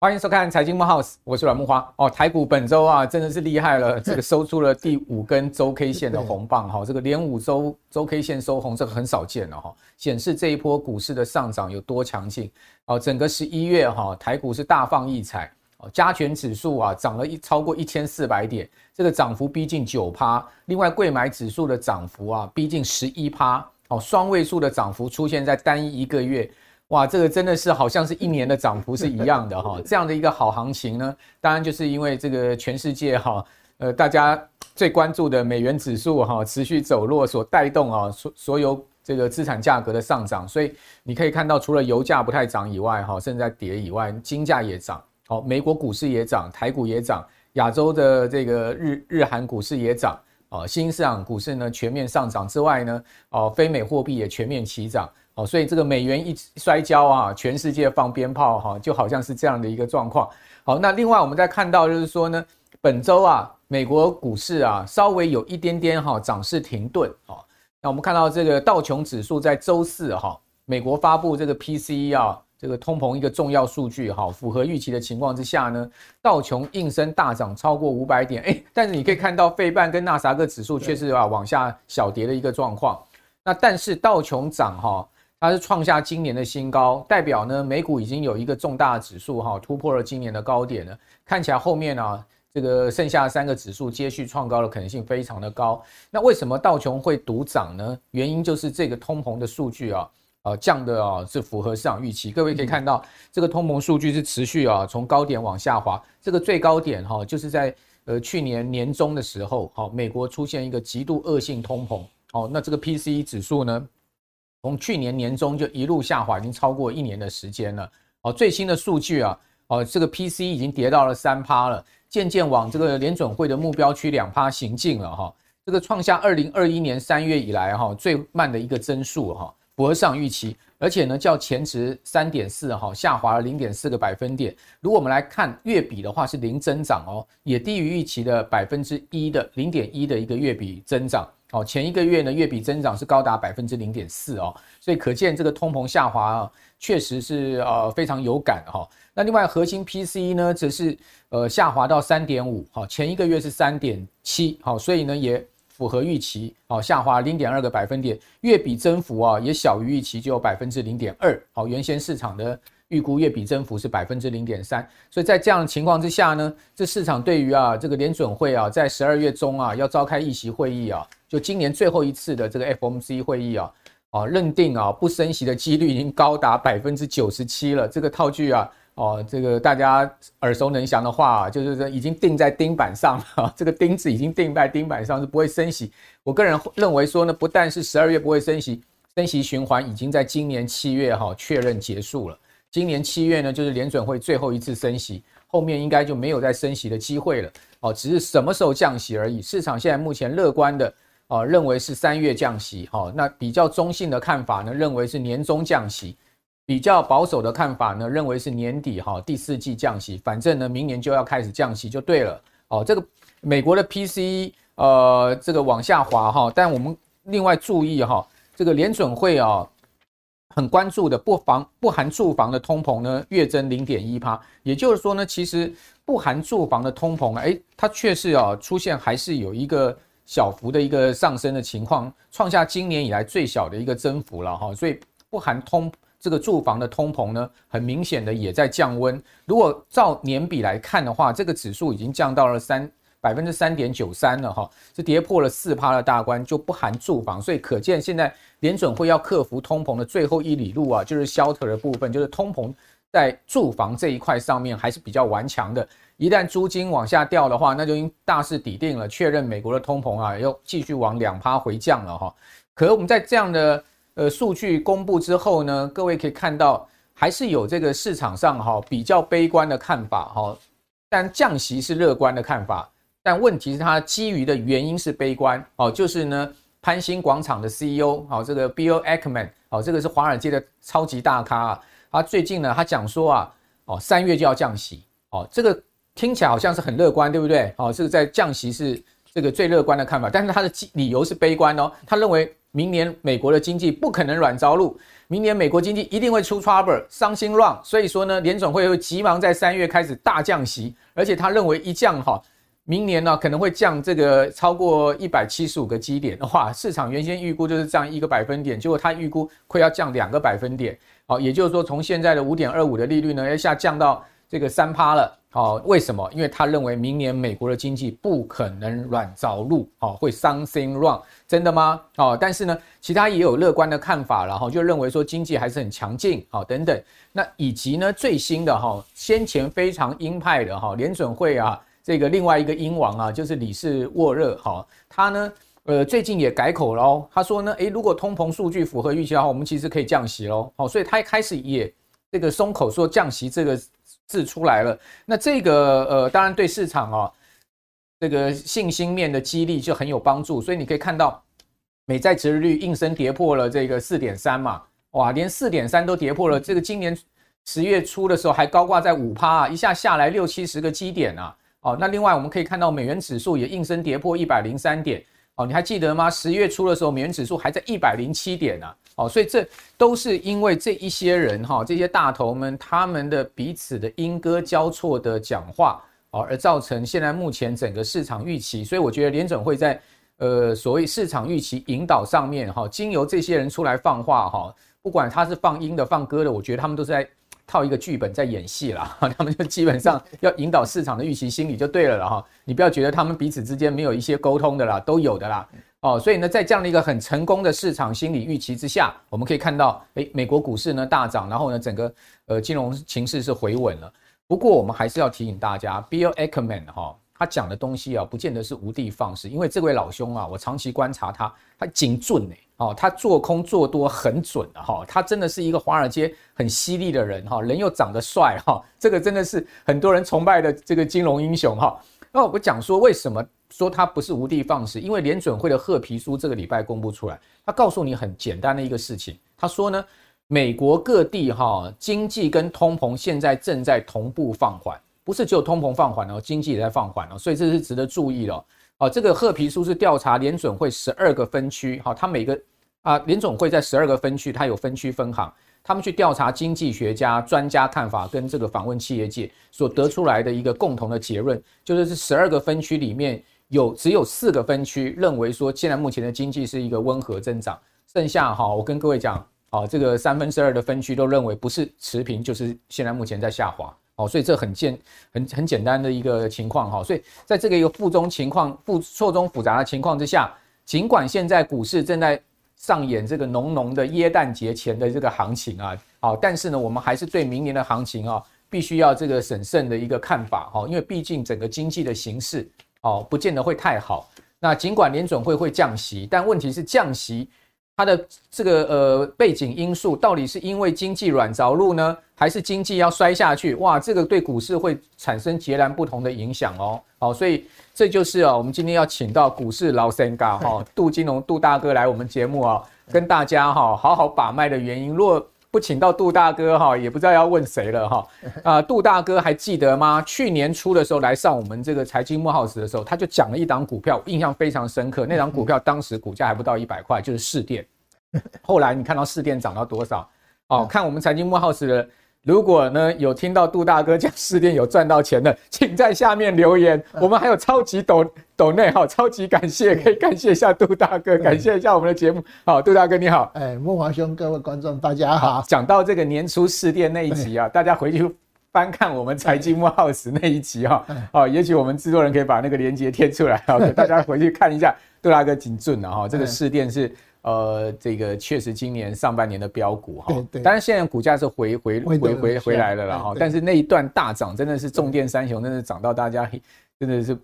欢迎收看财经木 House，我是阮木花哦。台股本周啊，真的是厉害了，这个收出了第五根周 K 线的红棒哈，这个连五周周 K 线收红，这个很少见了哈，显示这一波股市的上涨有多强劲哦。整个十一月哈，台股是大放异彩哦，加权指数啊涨了一超过一千四百点，这个涨幅逼近九趴，另外贵买指数的涨幅啊逼近十一趴哦，双位数的涨幅出现在单一一个月。哇，这个真的是好像是一年的涨幅是一样的哈，这样的一个好行情呢，当然就是因为这个全世界哈，呃，大家最关注的美元指数哈持续走弱所带动啊，所所有这个资产价格的上涨，所以你可以看到，除了油价不太涨以外哈，甚至在跌以外，金价也涨，好，美国股市也涨，台股也涨，亚洲的这个日日韩股市也涨，啊，新兴市场股市呢全面上涨之外呢，哦，非美货币也全面齐涨。哦，所以这个美元一摔跤啊，全世界放鞭炮哈，就好像是这样的一个状况。好，那另外我们再看到就是说呢，本周啊，美国股市啊稍微有一点点哈涨势停顿。好，那我们看到这个道琼指数在周四哈，美国发布这个 PCE 啊，这个通膨一个重要数据哈，符合预期的情况之下呢，道琼应声大涨超过五百点，哎，但是你可以看到费半跟纳斯达克指数却是啊往下小跌的一个状况。那但是道琼涨哈。它是创下今年的新高，代表呢美股已经有一个重大指数哈突破了今年的高点了。看起来后面啊这个剩下三个指数接续创高的可能性非常的高。那为什么道琼会独涨呢？原因就是这个通膨的数据啊，呃降的啊是符合市场预期。各位可以看到这个通膨数据是持续啊从高点往下滑，这个最高点哈就是在呃去年年中的时候，好美国出现一个极度恶性通膨，哦那这个 PCE 指数呢？从去年年中就一路下滑，已经超过一年的时间了。哦，最新的数据啊，哦，这个 PCE 已经跌到了三趴了，渐渐往这个联准会的目标区两趴行进了哈。这个创下二零二一年三月以来哈最慢的一个增速哈，不合市场预期，而且呢较前值三点四哈下滑了零点四个百分点。如果我们来看月比的话是零增长哦，也低于预期的百分之一的零点一的一个月比增长。哦，前一个月呢，月比增长是高达百分之零点四哦，所以可见这个通膨下滑啊，确实是呃非常有感哈。那另外核心 PCE 呢，则是呃下滑到三点五，好，前一个月是三点七，好，所以呢也符合预期，好，下滑零点二个百分点，月比增幅啊也小于预期，就有百分之零点二，好，原先市场的。预估月比增幅是百分之零点三，所以在这样的情况之下呢，这市场对于啊这个联准会啊在十二月中啊要召开议息会议啊，就今年最后一次的这个 FOMC 会议啊，啊认定啊不升息的几率已经高达百分之九十七了。这个套句啊，哦这个大家耳熟能详的话，就是说已经钉在钉板上了，这个钉子已经钉在钉板上是不会升息。我个人认为说呢，不但是十二月不会升息，升息循环已经在今年七月哈确认结束了。今年七月呢，就是联准会最后一次升息，后面应该就没有再升息的机会了哦，只是什么时候降息而已。市场现在目前乐观的啊，认为是三月降息，哈，那比较中性的看法呢，认为是年中降息；比较保守的看法呢，认为是年底哈第四季降息。反正呢，明年就要开始降息就对了哦。这个美国的 PCE 呃，这个往下滑哈，但我们另外注意哈，这个联准会啊。很关注的不房不含住房的通膨呢，月增零点一趴，也就是说呢，其实不含住房的通膨，哎，它确实啊出现还是有一个小幅的一个上升的情况，创下今年以来最小的一个增幅了哈，所以不含通这个住房的通膨呢，很明显的也在降温。如果照年比来看的话，这个指数已经降到了三。百分之三点九三了哈，是跌破了四趴的大关，就不含住房，所以可见现在联准会要克服通膨的最后一里路啊，就是 shelter 的部分，就是通膨在住房这一块上面还是比较顽强的。一旦租金往下掉的话，那就已经大势底定了，确认美国的通膨啊要继续往两趴回降了哈。可我们在这样的呃数据公布之后呢，各位可以看到还是有这个市场上哈比较悲观的看法哈，但降息是乐观的看法。但问题是，它基于的原因是悲观哦，就是呢，潘兴广场的 CEO 好，这个 Bill Ackman 好，这个是华尔街的超级大咖啊，他最近呢，他讲说啊，哦，三月就要降息哦，这个听起来好像是很乐观，对不对？哦，这个在降息是这个最乐观的看法，但是他的理由是悲观哦。他认为明年美国的经济不可能软着陆，明年美国经济一定会出 trouble，伤心乱。所以说呢，联总会会急忙在三月开始大降息，而且他认为一降哈，明年呢可能会降这个超过一百七十五个基点的话，市场原先预估就是降一个百分点，结果他预估会要降两个百分点，好，也就是说从现在的五点二五的利率呢，要下降到这个三趴了。好，为什么？因为他认为明年美国的经济不可能软着陆，哦，会 something wrong，真的吗？哦，但是呢，其他也有乐观的看法了，哈，就认为说经济还是很强劲，好，等等。那以及呢，最新的哈，先前非常鹰派的哈，联准会啊，这个另外一个鹰王啊，就是理事沃热，哈，他呢，呃，最近也改口了，他说呢，诶，如果通膨数据符合预期的话，我们其实可以降息喽，好，所以他一开始也这个松口说降息这个。字出来了，那这个呃，当然对市场啊，这个信心面的激励就很有帮助。所以你可以看到，美债殖利率应声跌破了这个四点三嘛，哇，连四点三都跌破了。这个今年十月初的时候还高挂在五趴，啊一下下来六七十个基点啊。哦，那另外我们可以看到美元指数也应声跌破一百零三点。哦，你还记得吗？十月初的时候，美元指数还在一百零七点呢。哦，所以这都是因为这一些人哈，这些大头们他们的彼此的莺歌交错的讲话，哦，而造成现在目前整个市场预期。所以我觉得联准会在呃所谓市场预期引导上面哈，经由这些人出来放话哈，不管他是放鹰的放鸽的，我觉得他们都是在套一个剧本在演戏啦。他们就基本上要引导市场的预期心理就对了了哈。你不要觉得他们彼此之间没有一些沟通的啦，都有的啦。哦，所以呢，在这样的一个很成功的市场心理预期之下，我们可以看到，诶，美国股市呢大涨，然后呢，整个呃金融情势是回稳了。不过，我们还是要提醒大家，Bill Ackman 哈，他讲的东西啊，不见得是无的放矢，因为这位老兄啊，我长期观察他，他精准诶，哦，他做空做多很准的哈，他真的是一个华尔街很犀利的人哈，人又长得帅哈，这个真的是很多人崇拜的这个金融英雄哈。那我讲说为什么。说他不是无的放矢，因为联准会的褐皮书这个礼拜公布出来，他告诉你很简单的一个事情，他说呢，美国各地哈经济跟通膨现在正在同步放缓，不是只有通膨放缓哦，经济也在放缓哦，所以这是值得注意的哦。这个褐皮书是调查联准会十二个分区，哈，它每个啊联准会在十二个分区，它有分区分行。他们去调查经济学家、专家看法，跟这个访问企业界所得出来的一个共同的结论，就是这十二个分区里面有只有四个分区认为说，现在目前的经济是一个温和增长，剩下哈，我跟各位讲，好，这个三分之二的分区都认为不是持平，就是现在目前在下滑，哦，所以这很简很很简单的一个情况哈，所以在这个一个负中情况、复错综复杂的情况之下，尽管现在股市正在上演这个浓浓的耶诞节前的这个行情啊，好，但是呢，我们还是对明年的行情啊，必须要这个审慎的一个看法哈，因为毕竟整个经济的形势哦，不见得会太好。那尽管联准会会降息，但问题是降息。它的这个呃背景因素到底是因为经济软着陆呢，还是经济要摔下去？哇，这个对股市会产生截然不同的影响哦。好，所以这就是啊，我们今天要请到股市老神咖哈杜金龙杜大哥来我们节目啊，跟大家哈好好把脉的原因。如果不请到杜大哥哈，也不知道要问谁了哈。啊，杜大哥还记得吗？去年初的时候来上我们这个财经慕 House 的时候，他就讲了一档股票，印象非常深刻。那档股票当时股价还不到一百块，就是市电。后来你看到市电涨到多少？哦，看我们财经慕 House 的。如果呢有听到杜大哥讲试电有赚到钱的，请在下面留言。我们还有超级抖抖内哈，超级感谢，可以感谢一下杜大哥，感谢一下我们的节目。好，杜大哥你好，哎，慕驊兄，各位观众大家好。讲到这个年初试电那一集啊，大家回去翻看我们财经慕 House 那一集哈，好，也许我们制作人可以把那个链接贴出来，好，给大家回去看一下。杜大哥谨准了哈，这个试电是。呃，这个确实今年上半年的标股哈，当然现在股价是回回回回回来了啦哈，但是那一段大涨真的是重电三雄，真的涨到大家真的是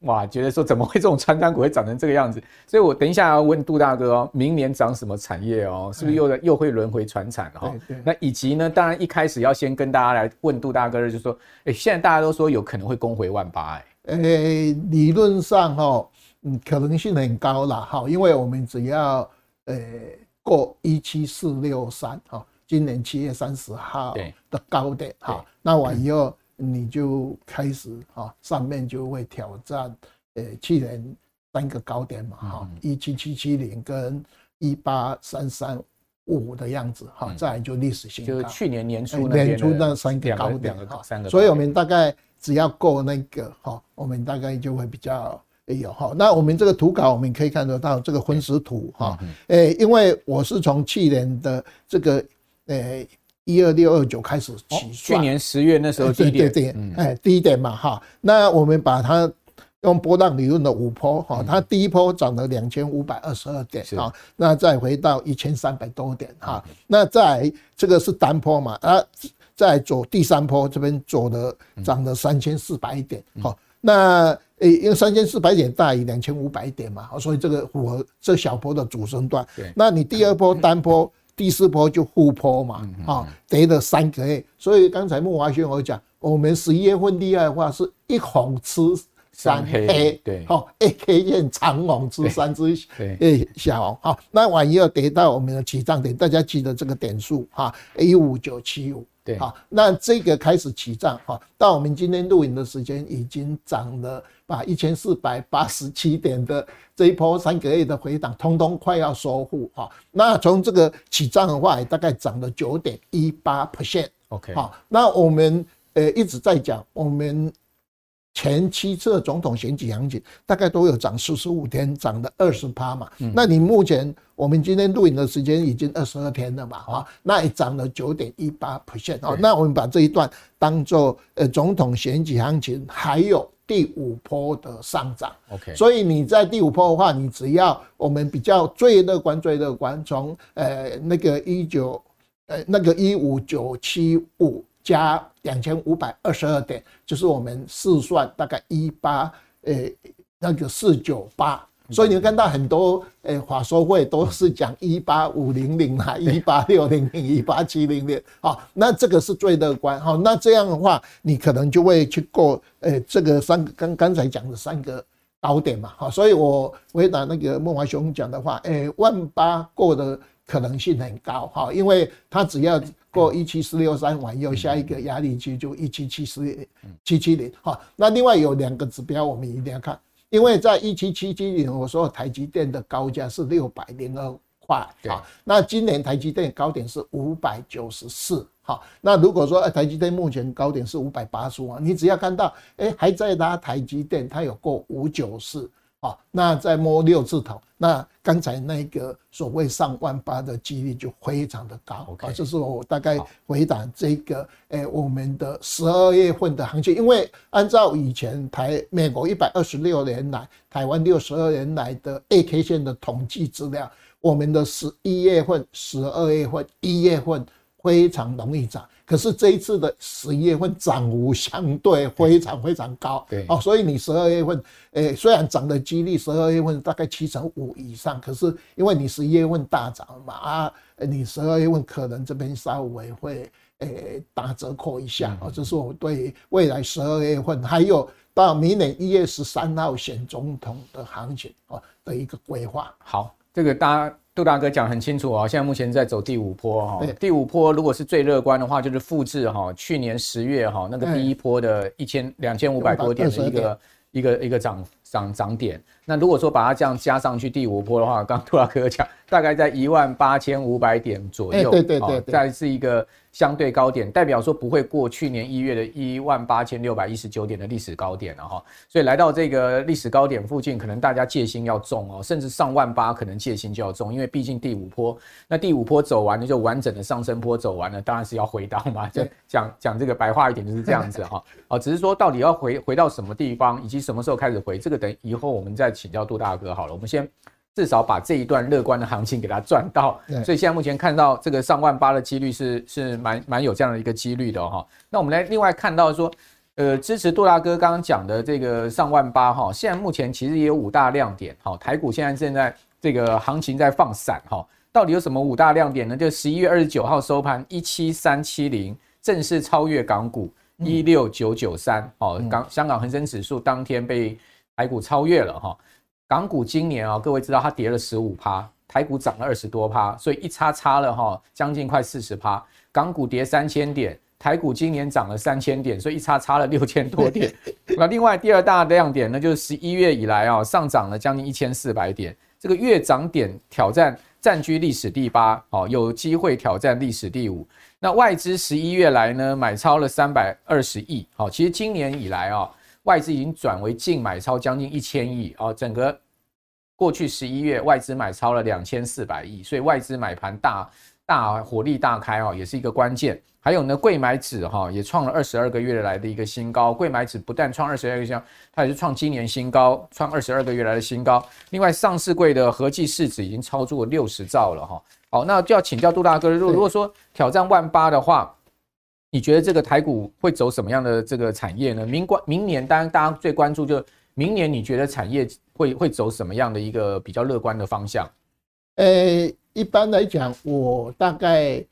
哇，觉得说怎么会这种传单股会涨成这个样子？所以我等一下要问杜大哥哦，明年涨什么产业哦？是不是又又会轮回传产哈？那以及呢，当然一开始要先跟大家来问杜大哥的，就是说，哎，现在大家都说有可能会攻回万八哎，呃，理论上哈。嗯，可能性很高了哈，因为我们只要呃过一七四六三哈，今年七月三十号的高点哈，那完以后你就开始哈，上面就会挑战呃去年三个高点嘛，哈，一七七七零跟一八三三五的样子，哈，再来就历史新高，就是去年年初年初那三个高点，哈，所以我们大概只要过那个，哈，我们大概就会比较有哈。那我们这个图稿我们可以看得到这个分时图，哈，诶，因为我是从去年的这个，诶，一二六二九开始起算，去年十月那时候低点，哎，低点嘛，哈，那我们把它。用波浪理论的五波哈，它第一波涨了两千五百二十二点啊，那再回到一千三百多点哈，那再这个是单波嘛啊，再走第三波这边走了涨了三千四百点哈，那诶因为三千四百点大于两千五百点嘛，所以这个符合这小波的主升段。那你第二波 单波，第四波就护坡嘛啊，跌了三个月。所以刚才慕华轩我讲，我们十一月份厉害的话是一红吃。三黑对，好，A K 线长红吃三只诶小红，好，那万一要跌到我们的起涨点，大家记得这个点数哈，A 五九七五，对，好，那这个开始起涨哈，到我们今天录影的时间已经涨了，把一千四百八十七点的这一波三个月的回档，通通快要收复哈，那从这个起涨的话，大概涨了九点一八 percent，OK，好，那我们呃一直在讲我们。前七次总统选举行情大概都有涨四十五天，涨了二十趴嘛。那你目前我们今天录影的时间已经二十二天了嘛？啊，那也涨了九点一八 percent。哦，那我们把这一段当做呃总统选举行情，还有第五波的上涨。OK，所以你在第五波的话，你只要我们比较最乐观、最乐观，从呃那个一九呃那个一五九七五。加两千五百二十二点，就是我们试算大概一八，诶，那个四九八，所以你会看到很多诶法说会都是讲一八五零零啊，一八六零零，一八七零零，好，那这个是最乐观，好，那这样的话，你可能就会去过，诶，这个三个刚刚才讲的三个高点嘛，好，所以我回答那个孟华雄讲的话，诶，万八过的可能性很高，哈，因为他只要。过一七四六三完以后，下一个压力区就一七七四七七零哈。那另外有两个指标我们一定要看，因为在一七七七零，我说台积电的高价是六百零二块啊。那今年台积电高点是五百九十四哈。那如果说台积电目前高点是五百八十五，你只要看到哎还在拉台积电，它有过五九四。好，那再摸六字头，那刚才那个所谓上万八的几率就非常的高。OK，这是我大概回答这个，诶，我们的十二月份的行情，因为按照以前台美国一百二十六年来，台湾六十二年来的 A K 线的统计资料，我们的十一月份、十二月份、一月份非常容易涨。可是这一次的十一月份涨幅相对非常非常高，对哦，所以你十二月份，诶，虽然涨的几率十二月份大概七成五以上，可是因为你十一月份大涨嘛啊，你十二月份可能这边稍微会诶打折扣一下哦，这是我对未来十二月份还有到明年一月十三号选总统的行情哦的一个规划。好，这个大家。杜大哥讲很清楚哦，现在目前在走第五波哈，第五波如果是最乐观的话，就是复制哈去年十月哈那个第一波的一千两千五百多点的一个一个一个涨涨涨点。那如果说把它这样加上去第五波的话，刚杜大哥讲大概在一万八千五百点左右，对对对，再是一个。相对高点代表说不会过去年一月的一万八千六百一十九点的历史高点了哈，所以来到这个历史高点附近，可能大家戒心要重哦，甚至上万八可能戒心就要重，因为毕竟第五波，那第五波走完了就完整的上升坡走完了，当然是要回档嘛，就讲讲这个白话一点就是这样子哈，哦，只是说到底要回回到什么地方，以及什么时候开始回，这个等以后我们再请教杜大哥好了，我们先。至少把这一段乐观的行情给它赚到，所以现在目前看到这个上万八的几率是是蛮蛮有这样的一个几率的哈。那我们来另外看到说，呃，支持杜大哥刚刚讲的这个上万八哈，现在目前其实也有五大亮点哈。台股现在正在这个行情在放闪哈，到底有什么五大亮点呢？就十一月二十九号收盘一七三七零，正式超越港股一六九九三哦，港香港恒生指数当天被台股超越了哈。港股今年啊，各位知道它跌了十五趴，台股涨了二十多趴，所以一差差了哈，将近快四十趴。港股跌三千点，台股今年涨了三千点，所以一差差了六千多点。那另外第二大亮点呢，就是十一月以来啊，上涨了将近一千四百点，这个月涨点挑战占据历史第八，哦，有机会挑战历史第五。那外资十一月来呢，买超了三百二十亿，好，其实今年以来啊，外资已经转为净买超将近一千亿，哦，整个过去十一月外资买超了两千四百亿，所以外资买盘大。大火力大开哦，也是一个关键。还有呢，贵买指哈也创了二十二个月来的一个新高。贵买指不但创二十二个月新高，它也是创今年新高，创二十二个月来的新高。另外，上市柜的合计市值已经超出了六十兆了哈。好，那就要请教杜大哥，如如果说挑战万八的话，你觉得这个台股会走什么样的这个产业呢？明关明年，当然大家最关注就明年，你觉得产业会会走什么样的一个比较乐观的方向？诶。一般来讲，我大概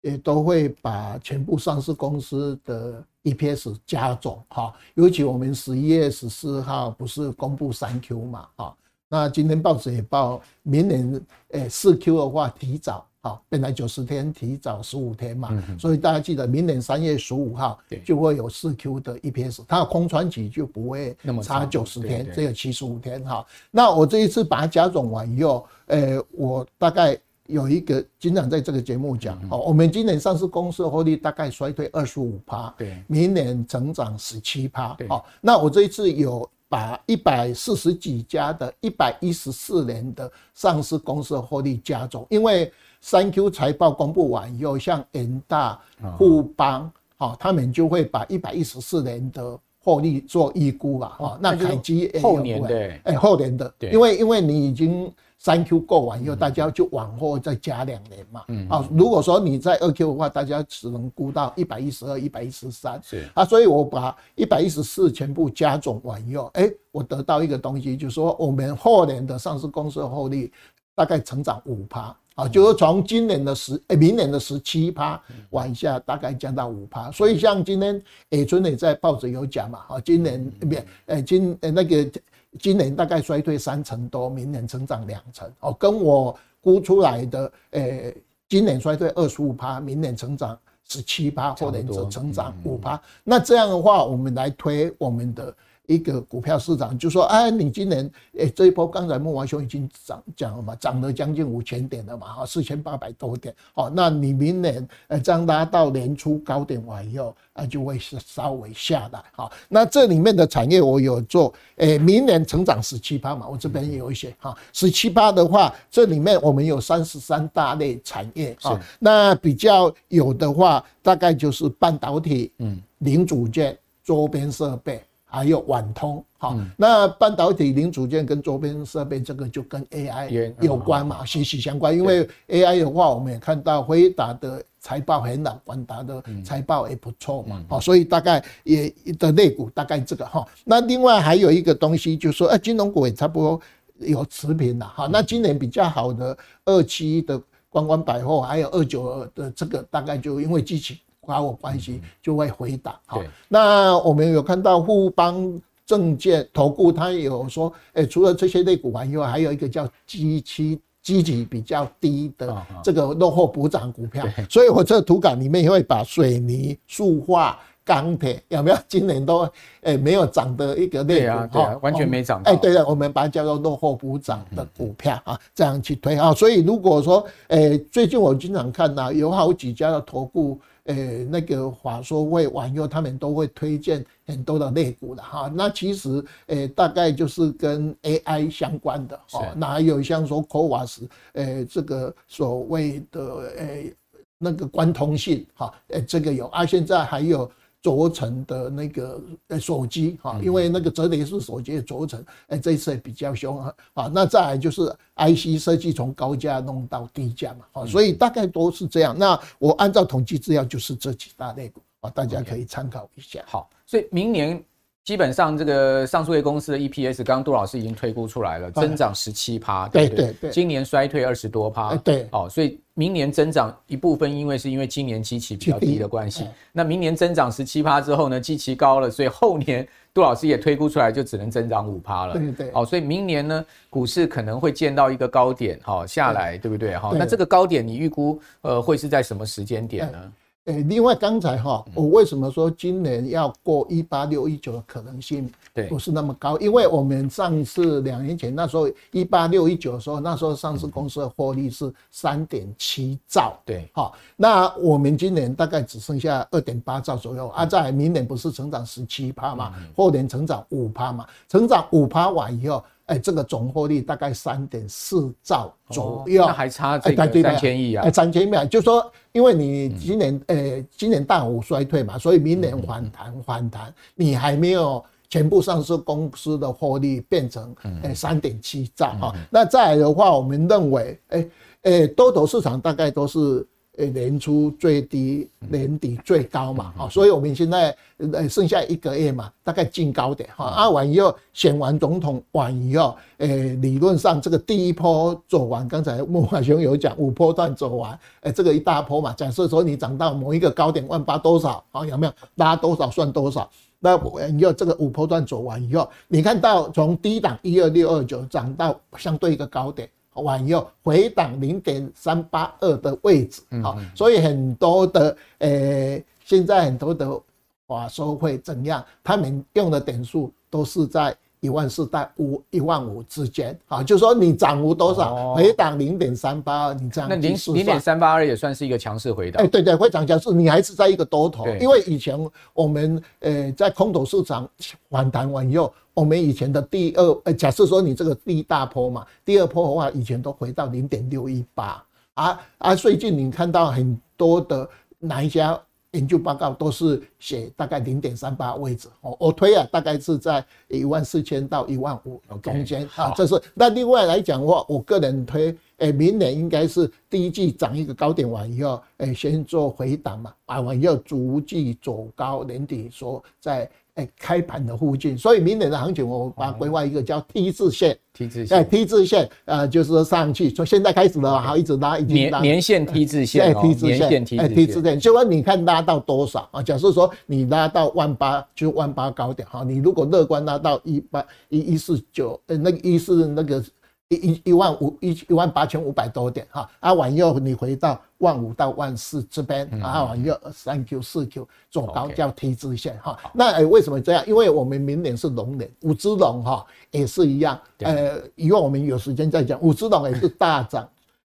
也都会把全部上市公司的 EPS 加总哈，尤其我们十一月十四号不是公布三 Q 嘛哈，那今天报纸也报明年诶四 Q 的话提早。好，本来九十天提早十五天嘛，所以大家记得明年三月十五号就会有四 Q 的 EPS，它的空窗期就不会差九十天，只有七十五天哈。那我这一次把它加总完以后，呃，我大概有一个经常在这个节目讲，哦，我们今年上市公司的获利大概衰退二十五趴，对，明年成长十七趴，好，那我这一次有把一百四十几家的一百一十四年的上市公司的获利加总，因为。三 Q 财报公布完以后，像人大、富邦，好，他们就会把一百一十四年的获利做预估吧，哈。那凯基后年的，哎，后年的，因为因为你已经三 Q 过完以后，大家就往后再加两年嘛，嗯，啊，如果说你在二 Q 的话，大家只能估到一百一十二、一百一十三，是。啊，所以我把一百一十四全部加总完以后，哎，我得到一个东西，就是说我们后年的上市公司的获利大概成长五趴。啊，就是从今年的十，诶，明年的十七趴往下，大概降到五趴。所以像今天，诶，春磊在报纸有讲嘛，啊，今年不，诶，今，诶，那个今年大概衰退三成多，明年成长两成。哦，跟我估出来的，诶，今年衰退二十五趴，明年成长十七趴，或者是成长五趴。那这样的话，我们来推我们的。一个股票市场就说，哎，你今年，哎，这一波刚才慕驊兄已经涨讲了嘛，涨了将近五千点了嘛，哈，四千八百多点，好，那你明年，呃，这样拉到年初高点完以后，啊，就会是稍微下来，哈，那这里面的产业我有做，哎，明年成长十七趴嘛，我这边也有一些，哈，十七趴的话，这里面我们有三十三大类产业，啊，那比较有的话，大概就是半导体，嗯，零组件、周边设备。还有网通，好，那半导体零组件跟周边设备这个就跟 AI 有关嘛，息息相关。因为 AI 的话，我们也看到辉达的财报很好，广达的财报也不错嘛，好，所以大概也的类股大概这个哈。那另外还有一个东西，就是说，哎，金融股也差不多有持平了哈。那今年比较好的二期的观光百货，还有二九二的这个，大概就因为机器。和我关系就会回档。好，那我们有看到富邦证券投顾，他有说，诶，除了这些类股完以外，还有一个叫基期基期比较低的这个落后补涨股票。所以我这个图稿里面也会把水泥、塑化、钢铁有没有今年都诶没有涨的一个类股，对啊，完全没涨。哎，对了，我们把它叫做落后补涨的股票啊，这样去推啊。所以如果说，诶，最近我经常看到有好几家的投顾。呃、欸，那个华说会网友，他们都会推荐很多的类股的哈。那其实，诶、欸，大概就是跟 AI 相关的哦。那还有像说 CoWoS，呃，这个所谓的呃、欸、那个关通信哈，呃，这个有啊。现在还有。轴承的那个呃手机哈，因为那个折叠式手机的轴承，哎，这一次也比较凶啊。啊，那再来就是 IC 设计从高价弄到低价嘛，啊，所以大概都是这样。那我按照统计资料就是这几大类股啊，大家可以参考一下。好，所以明年。基本上这个上市公司的 EPS，刚刚杜老师已经推估出来了，增长十七趴，对对？对，今年衰退二十多趴，对，哦，所以明年增长一部分，因为是因为今年基期比较低的关系，那明年增长十七趴之后呢，基期高了，所以后年杜老师也推估出来，就只能增长五趴了，对对，哦，所以明年呢，股市可能会见到一个高点，哈下来，对。不对？哈，那这个高点你预估呃会是在什么时间点呢？欸，另外刚才哈，我为什么说今年要过一八六一九的可能性不是那么高？因为我们上次两年前那时候一八六一九的时候，那时候上市公司的获利是三点七兆，对，好，那我们今年大概只剩下二点八兆左右啊，在明年不是成长十七趴嘛，后年成长五趴嘛，成长五趴完以后。哎、欸，这个总获利大概三点四兆左右，哦、那还差这个三千亿啊！哎，三千亿，啊就说因为你今年，呃、嗯欸，今年大幅衰退嘛，所以明年反弹反弹，你还没有全部上市公司的获利变成哎三点七兆哈。那再来的话，我们认为，哎、欸，哎、欸，多头市场大概都是。诶，年初最低，年底最高嘛，啊，所以我们现在呃剩下一个月嘛，大概进高点哈。啊，完以后选完总统完以后，诶，理论上这个第一波走完，刚才慕驊兄有讲五波段走完，诶，这个一大波嘛，假设说你涨到某一个高点万八多少，啊，有没有拉多少算多少？那你要这个五波段走完以后，你看到从低档一二六二九涨到相对一个高点。完以后回档零点三八二的位置，好，所以很多的诶、欸，现在很多的话说会怎样？他们用的点数都是在一万四到五一万五之间，啊，就说你涨幅多少，回档零点三八二，你这样那零零点三八二也算是一个强势回档。哎，对对，非常强势，你还是在一个多头，因为以前我们呃在空头市场反弹完以后。我们以前的第二，呃，假设说你这个第一大波嘛，第二波的话，以前都回到零点六一八啊啊，最近你看到很多的哪一家研究报告都是写大概零点三八位置，我我推啊，大概是在一万四千到一万五中间啊，这是。那另外来讲的话，我个人推，诶，明年应该是第一季涨一个高点完以后，诶，先做回档嘛，啊完以后逐季走高，年底说在。哎，开盘的附近，所以明年的行情，我把它规划一个叫 T 字线，T 字线，哎，T 字线，呃，就是说上去，从现在开始了，好，一直拉，一直拉，年线 T 字线，哎，T 字线，哎，T 字线，就说你看拉到多少啊？假设说你拉到万八，就万八高点，哈，你如果乐观拉到一八一一四九，呃，那个一四那个。一一一万五一一万八千五百多点哈，啊往右你回到万五到万四这边，啊往右三 Q 四 Q 总高叫 T 字线哈，那诶为什么这样？因为我们明年是龙年，五只龙哈也是一样，呃，以后我们有时间再讲，五只龙也是大涨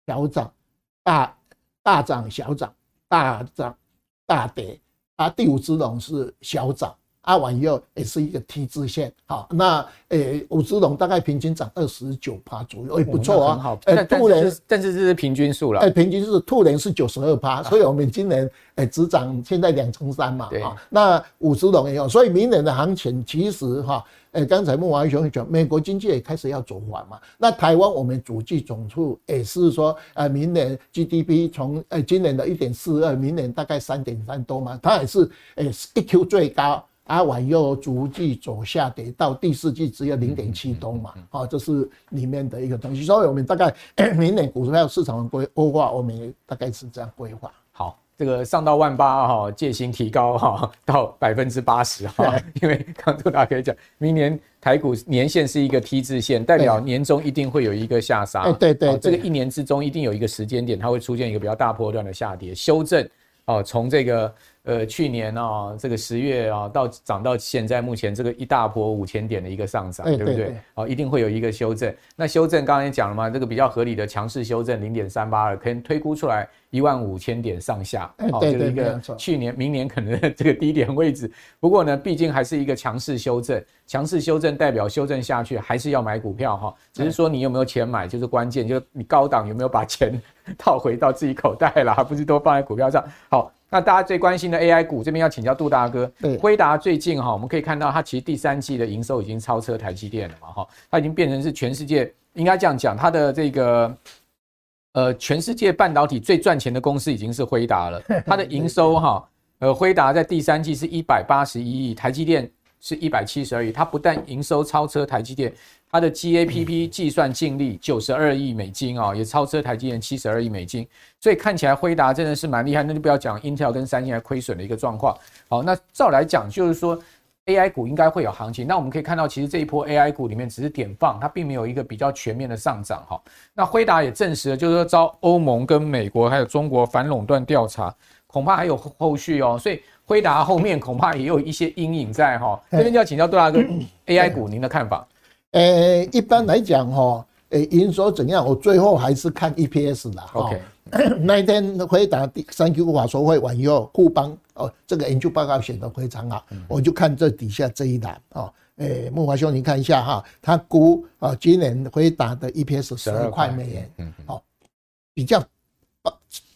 小涨，大大涨小涨，大涨大跌，啊第五只龙是小涨。啊，完以后也是一个 T 字线，好，那诶五只龙大概平均涨二十九趴左右，也不错啊。好，诶兔年，但是这是平均数了。诶平均是兔年是九十二趴，所以我们今年诶只涨现在两成三嘛。啊。那五只龙也有，所以明年的行情其实哈，诶刚才慕驊兄讲，美国经济也开始要走缓嘛。那台湾我们主计总处也是说，呃，明年 GDP 从诶今年的一点四二，明年大概三点三多嘛，它也是诶一 Q 最高。啊，完又逐季走下跌，到第四季只有零点七多嘛，好，这是里面的一个东西。所以，我们大概 明年股票市场的规划，我们大概是这样规划。好，这个上到万八哈，戒心提高哈，到百分之八十哈，因为刚杜大哥讲，明年台股年线是一个 T 字线，代表年终一定会有一个下杀。对对，这个一年之中一定有一个时间点，它会出现一个比较大波段的下跌修正。哦，从这个。呃，去年啊、哦，这个十月啊，到涨到现在目前这个一大波五千点的一个上涨，对不对？哦，一定会有一个修正。那修正刚才讲了嘛，这个比较合理的强势修正零点三八二，可能推估出来一万五千点上下，哦，就是一个去年、明年可能的 这个低点位置。不过呢，毕竟还是一个强势修正，强势修正代表修正下去还是要买股票哈，只是说你有没有钱买就是关键，就是你高档有没有把钱 套回到自己口袋了，不是都放在股票上。好。那大家最关心的 AI 股这边要请教杜大哥，对，辉达最近哈，我们可以看到它其实第三季的营收已经超车台积电了嘛哈，它已经变成是全世界应该这样讲，它的这个呃全世界半导体最赚钱的公司已经是辉达了，它的营收哈，呃辉达在第三季是一百八十一亿，台积电是一百七十二亿，它不但营收超车台积电。它的 GAPP 计算净利九十二亿美金啊，也超车台积电七十二亿美金，所以看起来辉达真的是蛮厉害。那就不要讲 Intel 跟三星还亏损的一个状况。好，那照来讲就是说 AI 股应该会有行情。那我们可以看到，其实这一波 AI 股里面只是点放，它并没有一个比较全面的上涨哈。那辉达也证实了，就是说遭欧盟跟美国还有中国反垄断调查。恐怕还有后续哦。所以辉达后面恐怕也有一些阴影在哈。这边就要请教杜大哥，AI 股您的看法？呃，一般来讲哈，呃，营收怎样？我最后还是看 EPS 啦。OK，那一天辉达第三 Q 法说会完以后，富邦哦，这个研究报告写得非常好，我就看这底下这一栏哦。诶，木华兄，你看一下哈，他估啊，今年辉达的 EPS 十二块美元，嗯，好，比较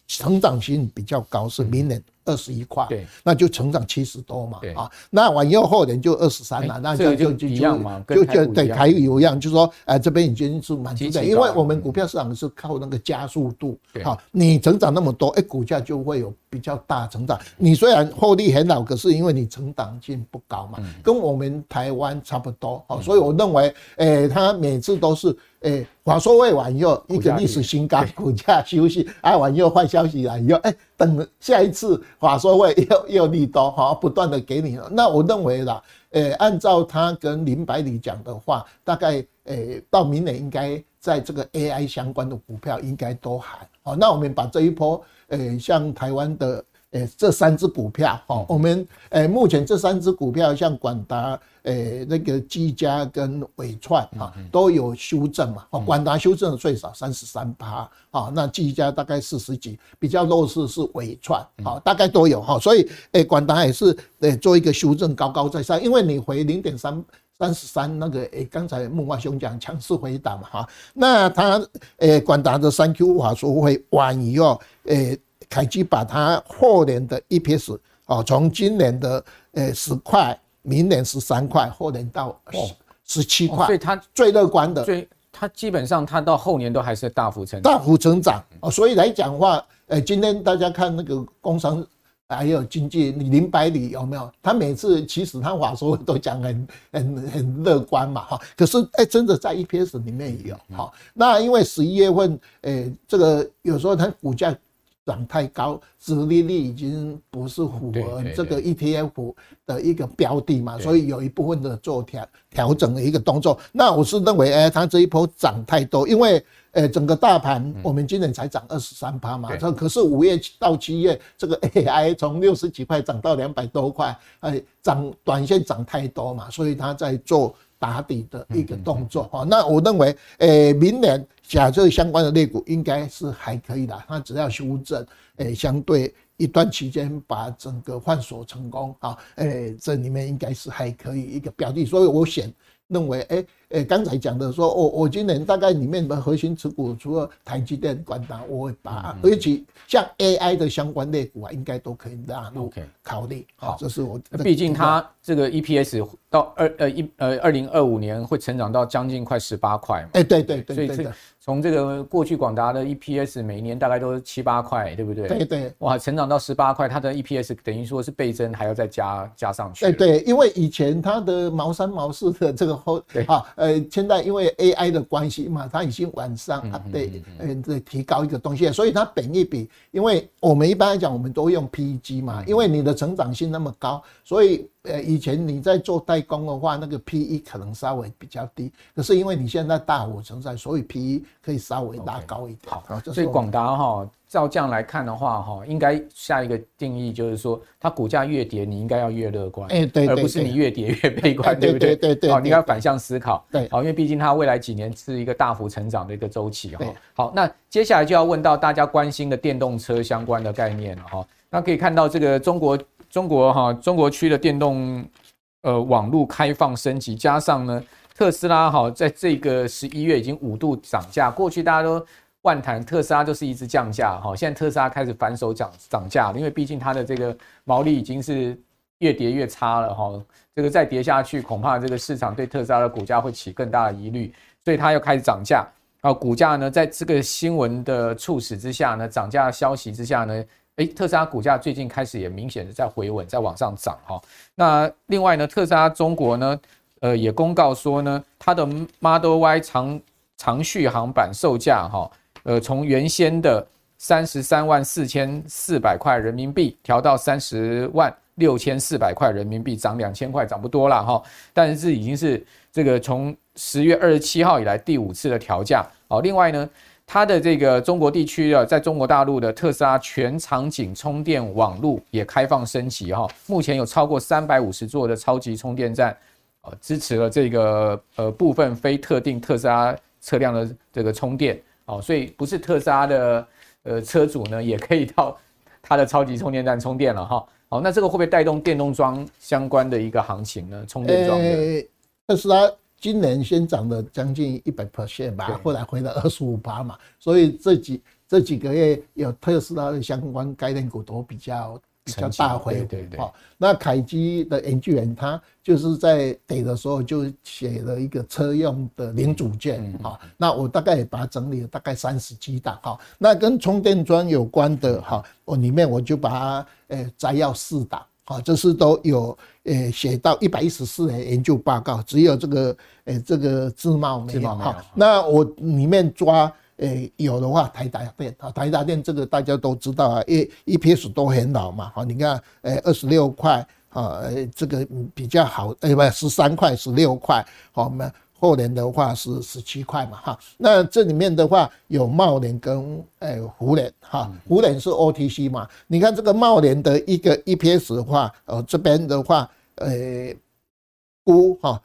成长性比较高，是明年。二十一块，对，那就成长七十多嘛，啊，那完以后后年就二十三了，那就就就一样嘛，就就对，还有一样，就是说，哎，这边已经是蛮基本，因为我们股票市场是靠那个加速度，好，你成长那么多，哎，股价就会有比较大成长。你虽然获利很好，可是因为你成长性不高嘛，跟我们台湾差不多，好，所以我认为，诶，它每次都是。诶，话说未完以后，一个历史新高，股价休息，哎，完又坏消息来以后，哎，等下一次话说会又又利多，哈，不断的给你。那我认为啦，诶，按照他跟林百里讲的话，大概诶到明年应该在这个 AI 相关的股票应该都还好。那我们把这一波，诶，像台湾的。诶，这三只股票，哈，我们诶目前这三只股票，像广达、诶那个技嘉跟伟创，啊，都有修正嘛，哦，广达修正的最少三十三趴，啊，那技嘉大概四十几，比较弱势是伟创，啊，大概都有哈，所以诶广达也是诶做一个修正，高高在上，因为你回零点三三十三那个诶，刚才慕驊兄讲强势回档嘛，哈，那他诶广达的三 Q 法说会晚于哦，诶。凯基把它后年的 EPS 哦，从今年的诶十块，明年十三块，后年到十七块，所以它最乐观的，所以它基本上它到后年都还是大幅成长，大幅成长哦。所以来讲话，呃，今天大家看那个工商还有经济，你林百里有没有？他每次其实他话说都讲很 很很乐观嘛哈，可是哎，真的在 EPS 里面也有哈。那因为十一月份，呃，这个有时候它股价。涨太高，殖利率已经不是符合这个 ETF 的一个标的嘛，所以有一部分的做调调整的一个动作。那我是认为，哎，它这一波涨太多，因为呃，整个大盘我们今年才涨二十三趴嘛，这可是五月到七月这个 AI 从六十几块涨到两百多块，哎，涨短线涨太多嘛，所以它在做。打底的一个动作哈，那我认为，诶，明年假设相关的类股应该是还可以的，它只要修正，诶，相对一段期间把整个换锁成功啊，诶，这里面应该是还可以一个标的，所以我选。认为，哎，哎，刚才讲的说，我我今年大概里面的核心持股，除了台积电、广达，我会把，而且像 AI 的相关类股啊，应该都可以纳入考虑。好，这是我。毕竟它这个 EPS 到二呃一呃二零二五年会成长到将近快十八块嘛。哎，对对对，所以这个。从这个过去广达的 EPS 每年大概都是七八块，对不对？对对，哇，成长到十八块，它的 EPS 等于说是倍增，还要再加加上去。对对，因为以前它的毛三毛四的这个后啊，呃，现在因为 AI 的关系嘛，它已经往上 update，呃，对，提高一个东西，所以它本益比，因为我们一般来讲，我们都用 PEG 嘛，因为你的成长性那么高，所以。呃，以前你在做代工的话，那个 PE 可能稍微比较低，可是因为你现在大火成长，所以 PE 可以稍微拉高一点。Okay, 好，所以广达哈，照这样来看的话哈，应该下一个定义就是说，它股价越跌，你应该要越乐观，哎，对，而不是你越跌越悲观，对不对？对对对，好，你应该反向思考，对，好，因为毕竟它未来几年是一个大幅成长的一个周期哈。好，那接下来就要问到大家关心的电动车相关的概念了哈。那可以看到这个中国。中国哈，中国区的电动呃网络开放升级，加上呢特斯拉哈，在这个十一月已经五度涨价。过去大家都万谈特斯拉就是一直降价哈，现在特斯拉开始反手涨涨价，因为毕竟它的这个毛利已经是越跌越差了哈。这个再跌下去，恐怕这个市场对特斯拉的股价会起更大的疑虑，所以它又开始涨价。啊，股价呢在这个新闻的促使之下呢，涨价消息之下呢。诶，特斯拉股价最近开始也明显的在回稳，在往上涨哈。那另外呢，特斯拉中国呢，呃，也公告说呢，它的 Model Y 长长续航版售价哈，呃，从原先的三十三万四千四百块人民币调到三十万六千四百块人民币，涨两千块，涨不多了哈。但是已经是这个从十月二十七号以来第五次的调价。好，另外呢。它的这个中国地区啊，在中国大陆的特斯拉全场景充电网络也开放升级哈，目前有超过三百五十座的超级充电站，支持了这个呃部分非特定特斯拉车辆的这个充电哦，所以不是特斯拉的呃车主呢，也可以到它的超级充电站充电了哈。好，那这个会不会带动电动桩相关的一个行情呢？充电桩的特斯拉。今年先涨了将近一百 percent 吧，后来回了二十五趴嘛，所以这几这几个月有特斯拉的相关概念股都比较比较大回。对对。好，那凯基的研究员他就是在跌的时候就写了一个车用的零组件，好，那我大概也把它整理了大概三十几档，哈，那跟充电桩有关的，哈，我里面我就把它呃摘要四档。好，这是都有诶写到一百一十四年研究报告，只有这个诶这个自贸没有。好，那我里面抓诶有的话，台达电啊，台达电这个大家都知道啊一 EPS 都很老嘛。好，你看诶二十六块啊，这个比较好，诶不十三块十六块，好我们。后年的话是十七块嘛哈，那这里面的话有茂联跟诶胡联哈，胡联是 OTC 嘛，你看这个茂联的一个 EPS 的话，呃这边的话，呃估哈，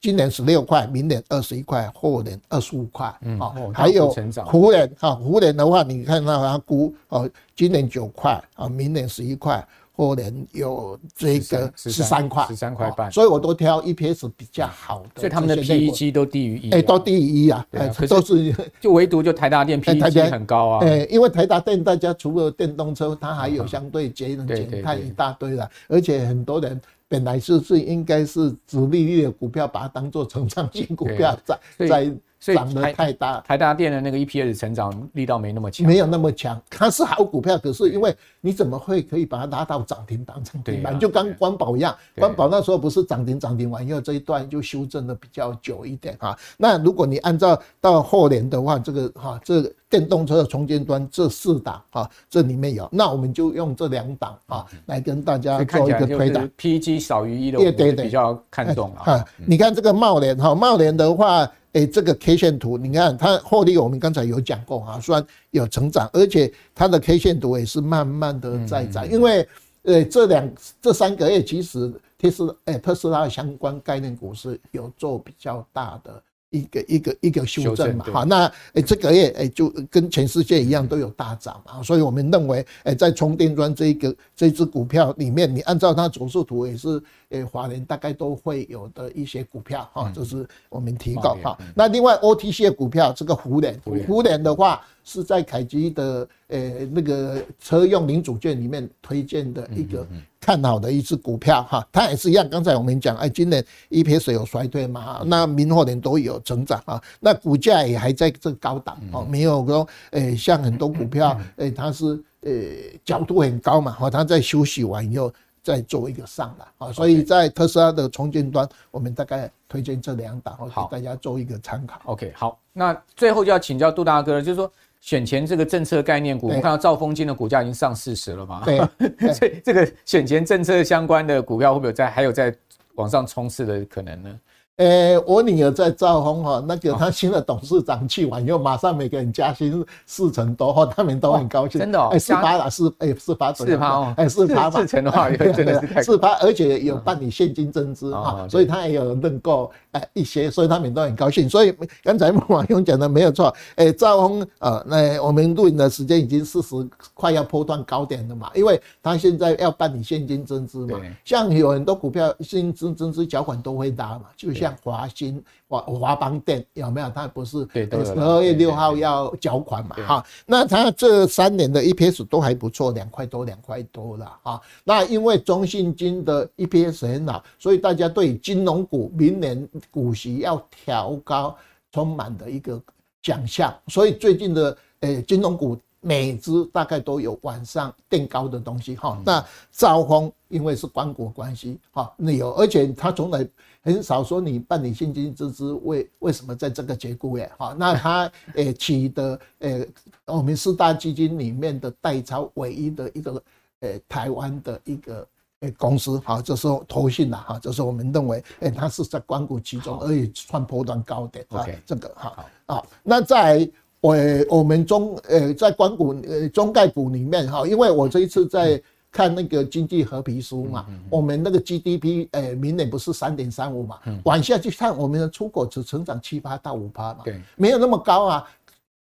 今年十六块，明年二十一块，后年二十五块，嗯，还有湖联哈，湖联的话，你看到它估哦，今年九块啊，明年十一块。后年有这个十三块，十三块半，所以我都挑 EPS 比较好的，所以他们的 PEG 都低于一，哎，都低于一啊，哎，都是。就唯独就台达电 PEG 很高啊，哎，因为台达电大家除了电动车，它还有相对节能减碳一大堆了，而且很多人本来是是应该是殖利率的股票，把它当做成长型股票在在。涨得太大，台大电的那个 EPS 成长力道没那么强，没有那么强。它是好股票，可是因为你怎么会可以把它拉到涨停板涨停板？就跟光宝一样，光宝那时候不是涨停涨停完以后这一段就修正的比较久一点啊。那如果你按照到后年的话，这个哈，这个电动车的充电端这四档啊，这里面有，那我们就用这两档啊来跟大家做一个推导。PEG 少于一的，对对对，比较看重啊。你看这个茂联哈，茂联的话。哎，这个 K 线图，你看它获利，我们刚才有讲过啊，虽然有成长，而且它的 K 线图也是慢慢的在涨，因为呃这两这三个月其实特斯哎特斯拉的相关概念股是有做比较大的。一个一个一个修正嘛，好，那诶这个月诶就跟全世界一样都有大涨嘛，所以我们认为诶在充电桩这一个这支股票里面，你按照它走势图也是诶华人大概都会有的一些股票哈，这是我们提高哈。那另外 OTC 的股票这个湖联，湖联的话是在凯基的诶那个车用零组件里面推荐的一个。看好的一只股票哈，它也是一样。刚才我们讲，哎，今年 EPS 有衰退嘛，那明后年都有成长啊，那股价也还在这高档哦，没有说，哎，像很多股票，哎，它是诶角度很高嘛，哈，它在休息完以后再做一个上来啊，所以在特斯拉的重建端，我们大概推荐这两档，给大家做一个参考。OK，好，那最后就要请教杜大哥了，就是说。选前这个政策概念股，我们看到兆丰金的股价已经上四十了嘛？对，所以这个选前政策相关的股票会不会在还有在往上冲刺的可能呢？诶、欸，我女儿在兆丰哈，那个她新的董事长去完以后，马上每个人加薪四成多哈，他们都很高兴。真的哦，哎，四八了，四哎四八左右。四八哦，哎四趴四成 的话，真的是四八，而且有办理现金增资哈，所以他也有认购哎一些，所以他们都很高兴。所以刚才慕驊兄讲的没有错，哎，兆丰呃，那我们录影的时间已经四十，快要波段高点了嘛，因为他现在要办理现金增资嘛，像有很多股票现金增资缴款都会大嘛，就像华新。华华邦电有没有？他不是十二月六号要缴款嘛？哈，那他这三年的 EPS 都还不错，两块多，两块多了哈。那因为中信金的 EPS 很好，所以大家对金融股明年股息要调高，充满的一个奖项。所以最近的诶金融股每只大概都有晚上垫高的东西哈。那兆丰因为是关国关系哈，那有而且他从来。很少说你办理现金支支，为为什么在这个节骨眼？哈，那他诶取得诶我们四大基金里面的代操唯一的一个诶台湾的一个诶公司，哈，就是投信了哈，就是我们认为诶它是在关谷其中，而且创波段高点，啊，这个哈啊，那在。我我们中呃在关谷呃中概股里面哈，因为我这一次在看那个经济合皮书嘛，我们那个 GDP 呃明年不是三点三五嘛，往下去看我们的出口只成长七八到五趴嘛，对，没有那么高啊，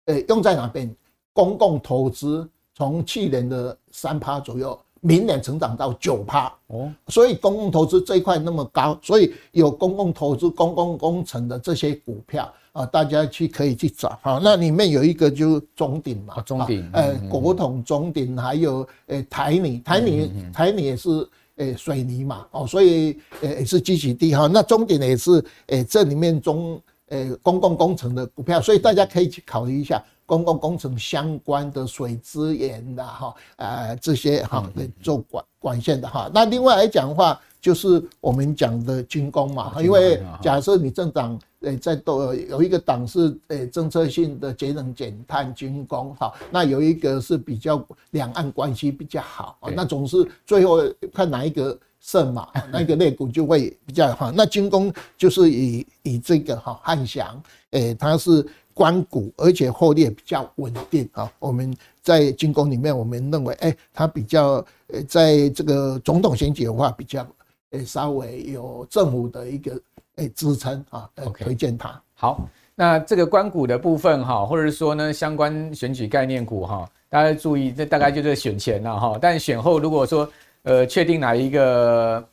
呃用在哪边？公共投资从去年的三趴左右。明年成长到九趴哦，所以公共投资这一块那么高，所以有公共投资、公共工程的这些股票啊，大家去可以去找哈。那里面有一个就中鼎嘛，中鼎，呃，国统、中鼎，还有呃台泥，台泥，台泥也是呃水泥嘛，哦，所以呃也是积极地哈。那中鼎也是呃这里面中呃公共工程的股票，所以大家可以去考虑一下。公共工程相关的水资源的哈，呃，这些哈，做管管线的哈。那另外来讲的话，就是我们讲的军工嘛，因为假设你政党诶在都有一个党是诶政策性的节能减碳军工哈，那有一个是比较两岸关系比较好，那总是最后看哪一个胜嘛，那个肋骨就会比较好。那军工就是以以这个哈汉翔，诶，它是。官股，而且获利也比较稳定啊。我们在军工里面，我们认为，哎，它比较呃，在这个总统选举的话，比较呃稍微有政府的一个诶支撑啊，推荐它。好，那这个关股的部分哈，或者是说呢，相关选举概念股哈，大家注意，这大概就是选前了哈。但选后如果说呃确定哪一个。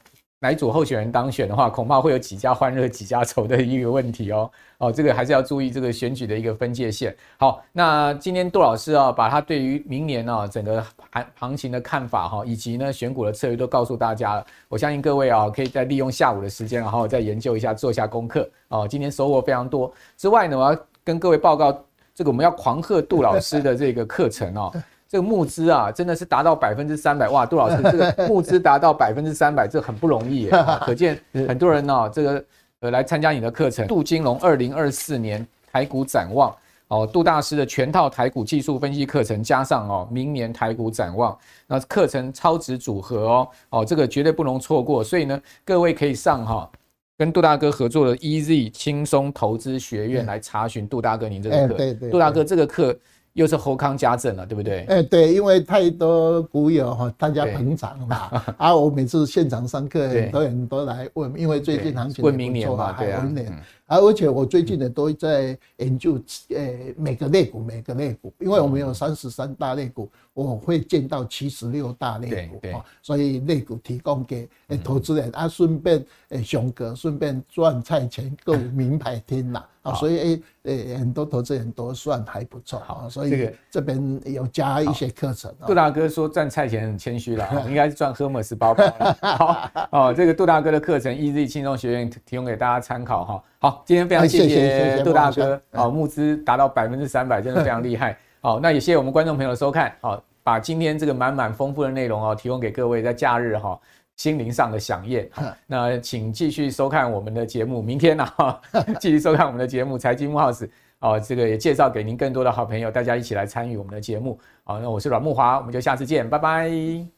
哪一组候选人当选的话，恐怕会有几家欢乐几家愁的一个问题哦。哦，这个还是要注意这个选举的一个分界线。好，那今天杜老师啊，把他对于明年啊整个行行情的看法哈，以及呢选股的策略都告诉大家了。我相信各位啊，可以再利用下午的时间，然后再研究一下，做一下功课哦。今天收获非常多。之外呢，我要跟各位报告，这个我们要狂贺杜老师的这个课程哦。这个募资啊，真的是达到百分之三百哇！杜老师，这个募资达到百分之三百，这很不容易，可见很多人呢、啊，这个呃来参加你的课程。杜金龙二零二四年台股展望哦，杜大师的全套台股技术分析课程，加上哦明年台股展望，那课程超值组合哦哦，这个绝对不容错过。所以呢，各位可以上哈跟杜大哥合作的 EZ 轻松投资学院来查询杜大哥您这个课。对对，杜大哥这个课。又是侯康家政了，对不对？哎，对，因为太多股友哈，大家捧场嘛。啊，我每次现场上课，很多人都来问，因为最近行情问明年嘛，对啊。而且我最近呢都在研究，呃，每个类股，每个类股，因为我们有三十三大类股，我会见到七十六大类股，所以类股提供给投资人啊，顺便呃熊哥顺便赚菜钱，够名牌听啦啊，所以诶很多投资人都算还不错啊，所以这边有加一些课程。杜大哥说赚菜钱很谦虚了，应该是赚 Hermes 包包。好哦，这个杜大哥的课程 EZ 轻松学院提供给大家参考哈。好，今天非常谢谢杜大哥，好，募资达到百分之三百，真的非常厉害。好，那也谢谢我们观众朋友的收看，好，把今天这个满满丰富的内容哦，提供给各位在假日哈心灵上的饗宴。好，那请继续收看我们的节目，明天呢，继续收看我们的节目《财经木 House》哦，这个也介绍给您更多的好朋友，大家一起来参与我们的节目。好，那我是阮木华，我们就下次见，拜拜。